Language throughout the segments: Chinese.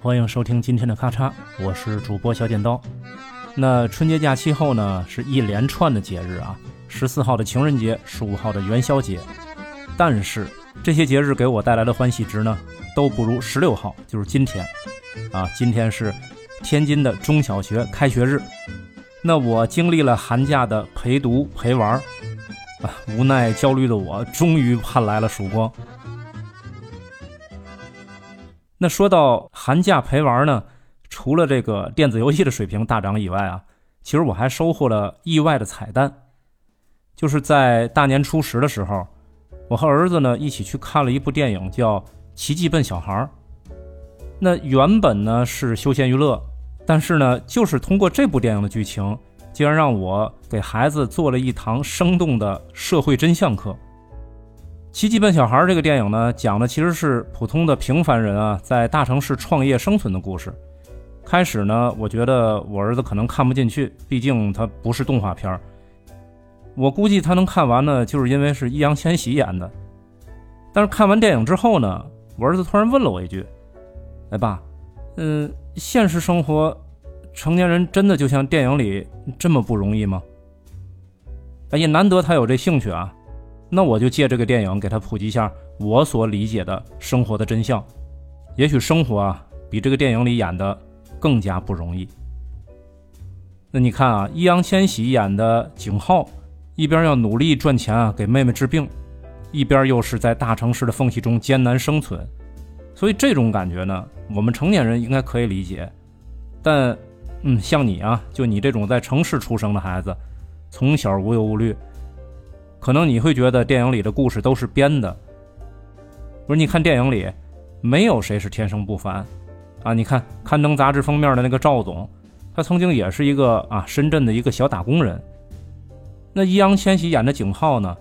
欢迎收听今天的咔嚓，我是主播小剪刀。那春节假期后呢，是一连串的节日啊，十四号的情人节，十五号的元宵节。但是这些节日给我带来的欢喜值呢，都不如十六号，就是今天啊，今天是天津的中小学开学日。那我经历了寒假的陪读陪玩啊，无奈焦虑的我终于盼来了曙光。那说到寒假陪玩呢，除了这个电子游戏的水平大涨以外啊，其实我还收获了意外的彩蛋，就是在大年初十的时候，我和儿子呢一起去看了一部电影，叫《奇迹笨小孩》。那原本呢是休闲娱乐，但是呢，就是通过这部电影的剧情，竟然让我给孩子做了一堂生动的社会真相课。《奇迹笨小孩》这个电影呢，讲的其实是普通的平凡人啊，在大城市创业生存的故事。开始呢，我觉得我儿子可能看不进去，毕竟他不是动画片儿。我估计他能看完呢，就是因为是易烊千玺演的。但是看完电影之后呢，我儿子突然问了我一句：“哎爸，嗯，现实生活，成年人真的就像电影里这么不容易吗？”哎呀，难得他有这兴趣啊。那我就借这个电影给他普及一下我所理解的生活的真相。也许生活啊比这个电影里演的更加不容易。那你看啊，易烊千玺演的景浩，一边要努力赚钱啊给妹妹治病，一边又是在大城市的缝隙中艰难生存。所以这种感觉呢，我们成年人应该可以理解。但，嗯，像你啊，就你这种在城市出生的孩子，从小无忧无虑。可能你会觉得电影里的故事都是编的，不是？你看电影里，没有谁是天生不凡，啊！你看刊登杂志封面的那个赵总，他曾经也是一个啊深圳的一个小打工人。那易烊千玺演的景浩呢？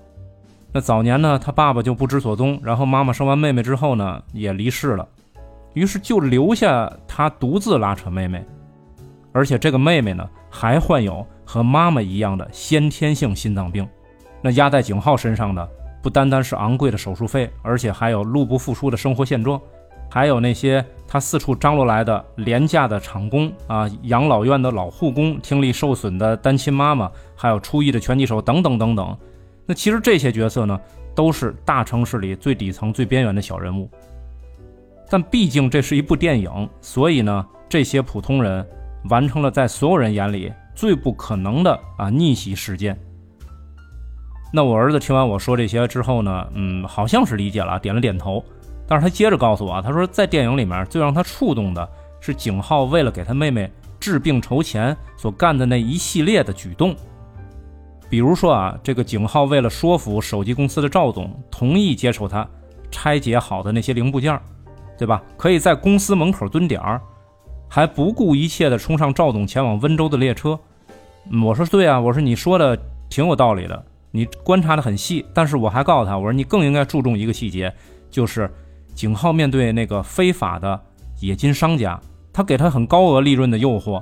那早年呢，他爸爸就不知所踪，然后妈妈生完妹妹之后呢，也离世了，于是就留下他独自拉扯妹妹，而且这个妹妹呢，还患有和妈妈一样的先天性心脏病。那压在景浩身上的不单单是昂贵的手术费，而且还有入不敷出的生活现状，还有那些他四处张罗来的廉价的厂工啊，养老院的老护工，听力受损的单亲妈妈，还有初一的拳击手等等等等。那其实这些角色呢，都是大城市里最底层、最边缘的小人物。但毕竟这是一部电影，所以呢，这些普通人完成了在所有人眼里最不可能的啊逆袭事件。那我儿子听完我说这些之后呢，嗯，好像是理解了，点了点头。但是他接着告诉我，他说在电影里面最让他触动的是景浩为了给他妹妹治病筹钱所干的那一系列的举动。比如说啊，这个景浩为了说服手机公司的赵总同意接受他拆解好的那些零部件，对吧？可以在公司门口蹲点儿，还不顾一切的冲上赵总前往温州的列车。我说对啊，我说你说的挺有道理的。你观察的很细，但是我还告诉他，我说你更应该注重一个细节，就是景浩面对那个非法的冶金商家，他给他很高额利润的诱惑。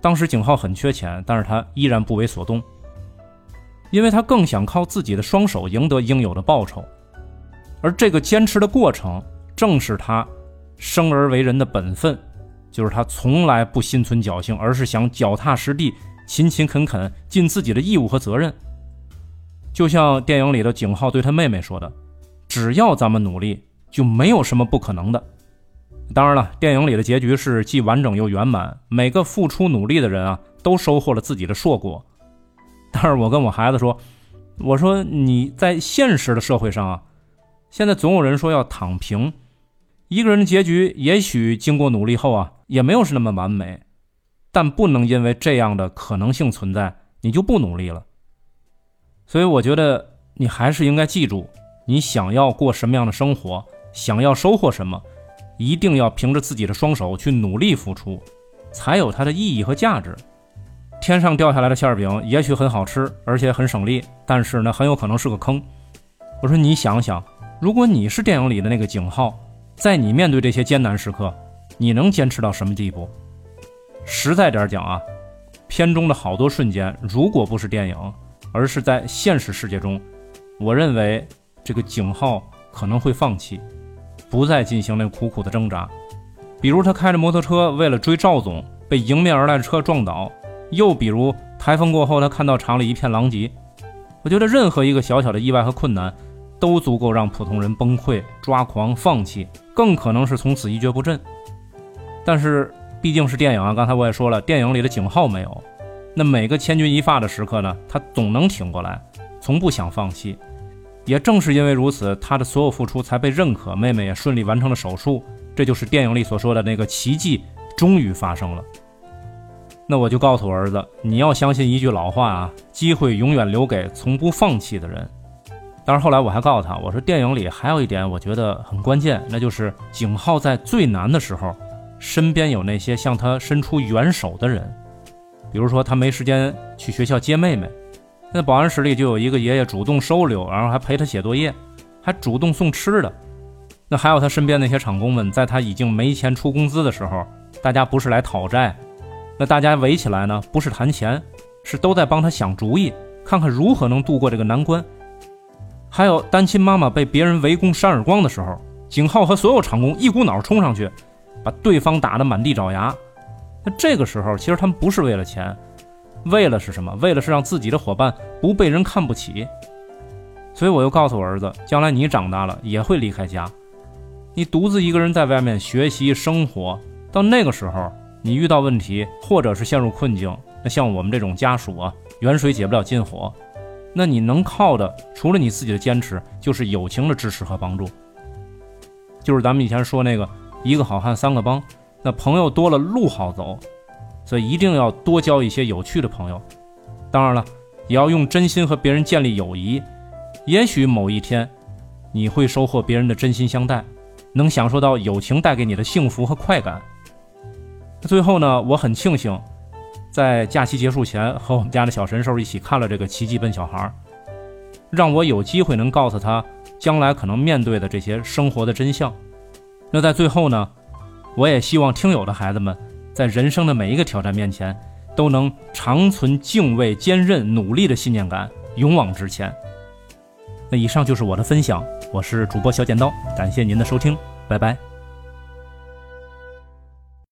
当时景浩很缺钱，但是他依然不为所动，因为他更想靠自己的双手赢得应有的报酬。而这个坚持的过程，正是他生而为人的本分，就是他从来不心存侥幸，而是想脚踏实地、勤勤恳恳，尽自己的义务和责任。就像电影里的景浩对他妹妹说的：“只要咱们努力，就没有什么不可能的。”当然了，电影里的结局是既完整又圆满，每个付出努力的人啊，都收获了自己的硕果。但是我跟我孩子说：“我说你在现实的社会上啊，现在总有人说要躺平，一个人的结局也许经过努力后啊，也没有是那么完美，但不能因为这样的可能性存在，你就不努力了。”所以我觉得你还是应该记住，你想要过什么样的生活，想要收获什么，一定要凭着自己的双手去努力付出，才有它的意义和价值。天上掉下来的馅饼也许很好吃，而且很省力，但是呢，很有可能是个坑。我说你想想，如果你是电影里的那个景浩，在你面对这些艰难时刻，你能坚持到什么地步？实在点讲啊，片中的好多瞬间，如果不是电影。而是在现实世界中，我认为这个景浩可能会放弃，不再进行那苦苦的挣扎。比如他开着摩托车为了追赵总，被迎面而来的车撞倒；又比如台风过后，他看到厂里一片狼藉。我觉得任何一个小小的意外和困难，都足够让普通人崩溃、抓狂、放弃，更可能是从此一蹶不振。但是毕竟是电影啊，刚才我也说了，电影里的景浩没有。那每个千钧一发的时刻呢，他总能挺过来，从不想放弃。也正是因为如此，他的所有付出才被认可，妹妹也顺利完成了手术。这就是电影里所说的那个奇迹，终于发生了。那我就告诉我儿子，你要相信一句老话啊，机会永远留给从不放弃的人。当然后来我还告诉他，我说电影里还有一点我觉得很关键，那就是景浩在最难的时候，身边有那些向他伸出援手的人。比如说他没时间去学校接妹妹，那保安室里就有一个爷爷主动收留，然后还陪他写作业，还主动送吃的。那还有他身边那些厂工们，在他已经没钱出工资的时候，大家不是来讨债。那大家围起来呢，不是谈钱，是都在帮他想主意，看看如何能度过这个难关。还有单亲妈妈被别人围攻扇耳光的时候，景浩和所有厂工一股脑冲上去，把对方打得满地找牙。那这个时候，其实他们不是为了钱，为了是什么？为了是让自己的伙伴不被人看不起。所以我又告诉我儿子，将来你长大了也会离开家，你独自一个人在外面学习生活，到那个时候。你遇到问题，或者是陷入困境，那像我们这种家属啊，远水解不了近火，那你能靠的，除了你自己的坚持，就是友情的支持和帮助。就是咱们以前说那个一个好汉三个帮，那朋友多了路好走，所以一定要多交一些有趣的朋友。当然了，也要用真心和别人建立友谊。也许某一天，你会收获别人的真心相待，能享受到友情带给你的幸福和快感。最后呢，我很庆幸，在假期结束前和我们家的小神兽一起看了这个《奇迹笨小孩》，让我有机会能告诉他将来可能面对的这些生活的真相。那在最后呢，我也希望听友的孩子们在人生的每一个挑战面前，都能长存敬畏、坚韧、努力的信念感，勇往直前。那以上就是我的分享，我是主播小剪刀，感谢您的收听，拜拜。